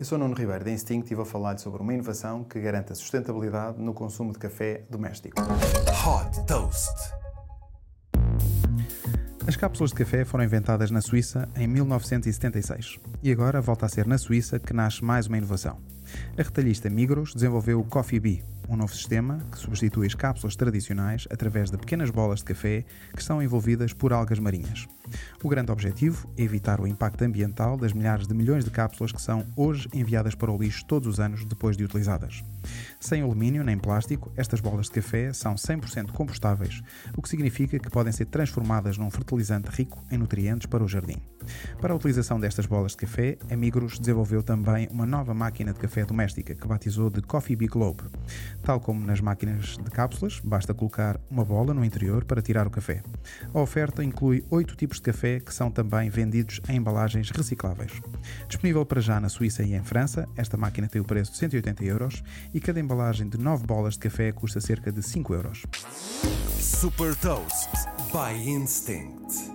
Eu sou Nuno Ribeiro da Instinct e vou falar sobre uma inovação que garante a sustentabilidade no consumo de café doméstico. Hot Toast. As cápsulas de café foram inventadas na Suíça em 1976 e agora volta a ser na Suíça que nasce mais uma inovação. A retalhista Migros desenvolveu o Coffee Bee, um novo sistema que substitui as cápsulas tradicionais através de pequenas bolas de café que são envolvidas por algas marinhas. O grande objetivo é evitar o impacto ambiental das milhares de milhões de cápsulas que são hoje enviadas para o lixo todos os anos depois de utilizadas. Sem alumínio nem plástico, estas bolas de café são 100% compostáveis, o que significa que podem ser transformadas num fertilizante rico em nutrientes para o jardim. Para a utilização destas bolas de café, a Migros desenvolveu também uma nova máquina de café doméstica que batizou de Coffee Bee Globe. Tal como nas máquinas de cápsulas, basta colocar uma bola no interior para tirar o café. A oferta inclui oito tipos de café que são também vendidos em embalagens recicláveis. Disponível para já na Suíça e em França, esta máquina tem o preço de 180 euros e cada embalagem de 9 bolas de café custa cerca de 5 euros. Super Toast by Instinct.